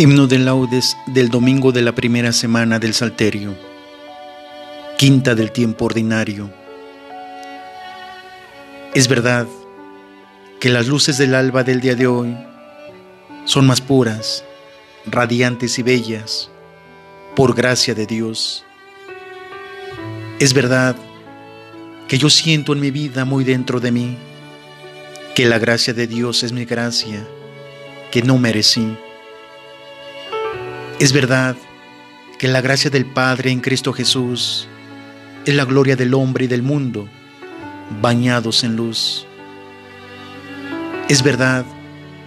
Himno de laudes del domingo de la primera semana del Salterio, quinta del tiempo ordinario. Es verdad que las luces del alba del día de hoy son más puras, radiantes y bellas, por gracia de Dios. Es verdad que yo siento en mi vida muy dentro de mí que la gracia de Dios es mi gracia, que no merecí es verdad que la gracia del Padre en Cristo Jesús es la gloria del hombre y del mundo, bañados en luz. Es verdad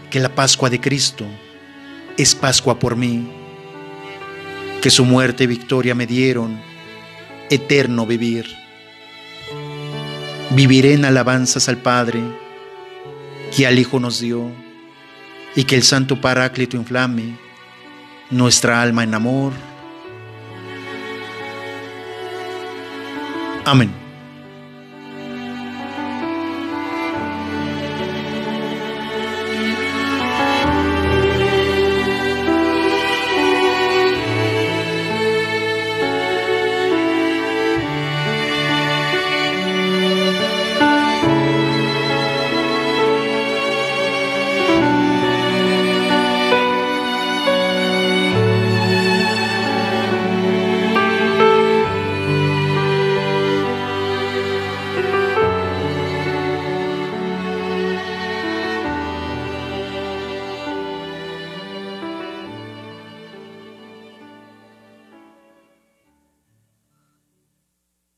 que la Pascua de Cristo es Pascua por mí, que su muerte y victoria me dieron eterno vivir. Viviré en alabanzas al Padre, que al Hijo nos dio, y que el Santo Paráclito inflame nuestra alma en amor. Amén.